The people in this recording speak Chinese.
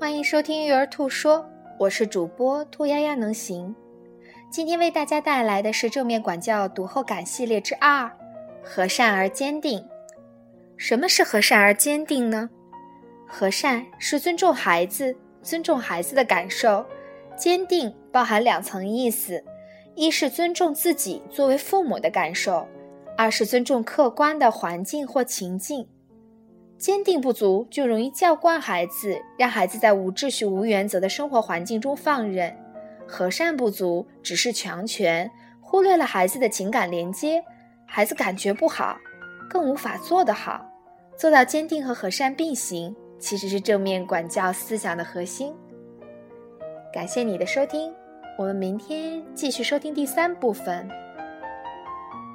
欢迎收听育儿兔说，我是主播兔丫丫能行。今天为大家带来的是正面管教读后感系列之二：和善而坚定。什么是和善而坚定呢？和善是尊重孩子，尊重孩子的感受；坚定包含两层意思：一是尊重自己作为父母的感受，二是尊重客观的环境或情境。坚定不足，就容易教惯孩子，让孩子在无秩序、无原则的生活环境中放任；和善不足，只是强权，忽略了孩子的情感连接，孩子感觉不好，更无法做得好。做到坚定和和善并行，其实是正面管教思想的核心。感谢你的收听，我们明天继续收听第三部分。